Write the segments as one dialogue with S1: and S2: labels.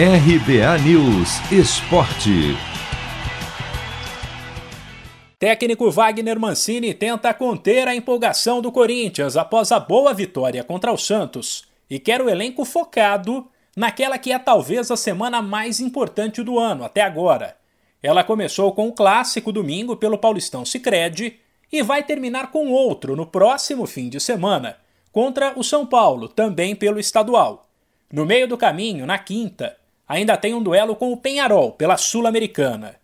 S1: RBA News Esporte.
S2: Técnico Wagner Mancini tenta conter a empolgação do Corinthians após a boa vitória contra o Santos e quer o elenco focado naquela que é talvez a semana mais importante do ano até agora. Ela começou com o clássico domingo pelo Paulistão Sicredi e vai terminar com outro no próximo fim de semana contra o São Paulo, também pelo estadual. No meio do caminho, na quinta, ainda tem um duelo com o Penharol pela Sul-Americana.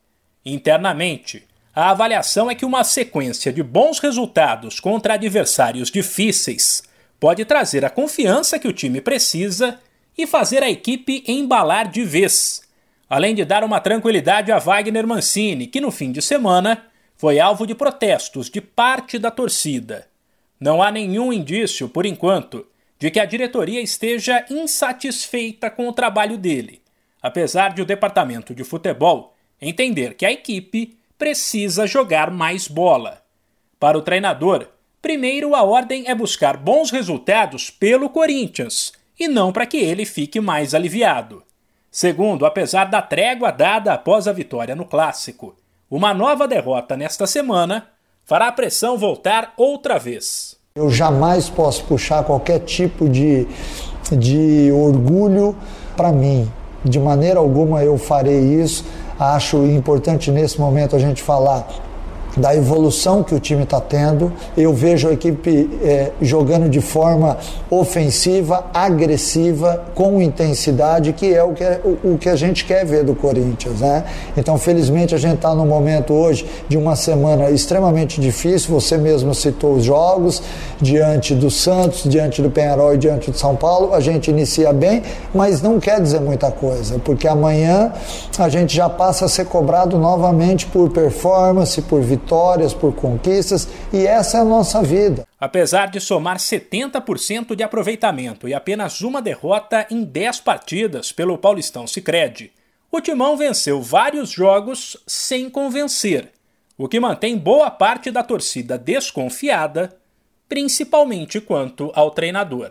S2: Internamente, a avaliação é que uma sequência de bons resultados contra adversários difíceis pode trazer a confiança que o time precisa e fazer a equipe embalar de vez, além de dar uma tranquilidade a Wagner Mancini, que no fim de semana foi alvo de protestos de parte da torcida. Não há nenhum indício, por enquanto, de que a diretoria esteja insatisfeita com o trabalho dele apesar de o departamento de futebol entender que a equipe precisa jogar mais bola. Para o treinador, primeiro a ordem é buscar bons resultados pelo Corinthians e não para que ele fique mais aliviado. Segundo, apesar da trégua dada após a vitória no Clássico, uma nova derrota nesta semana fará a pressão voltar outra vez.
S3: Eu jamais posso puxar qualquer tipo de, de orgulho para mim de maneira alguma eu farei isso. Acho importante nesse momento a gente falar da evolução que o time está tendo. Eu vejo a equipe é, jogando de forma ofensiva, agressiva, com intensidade, que é o que, é, o, o que a gente quer ver do Corinthians. Né? Então, felizmente, a gente está no momento hoje de uma semana extremamente difícil. Você mesmo citou os jogos diante do Santos, diante do Penharol e diante do São Paulo. A gente inicia bem, mas não quer dizer muita coisa, porque amanhã a gente já passa a ser cobrado novamente por performance, por vitória vitórias, por conquistas, e essa é a nossa vida.
S2: Apesar de somar 70% de aproveitamento e apenas uma derrota em 10 partidas pelo Paulistão Sicredi, o Timão venceu vários jogos sem convencer, o que mantém boa parte da torcida desconfiada, principalmente quanto ao treinador.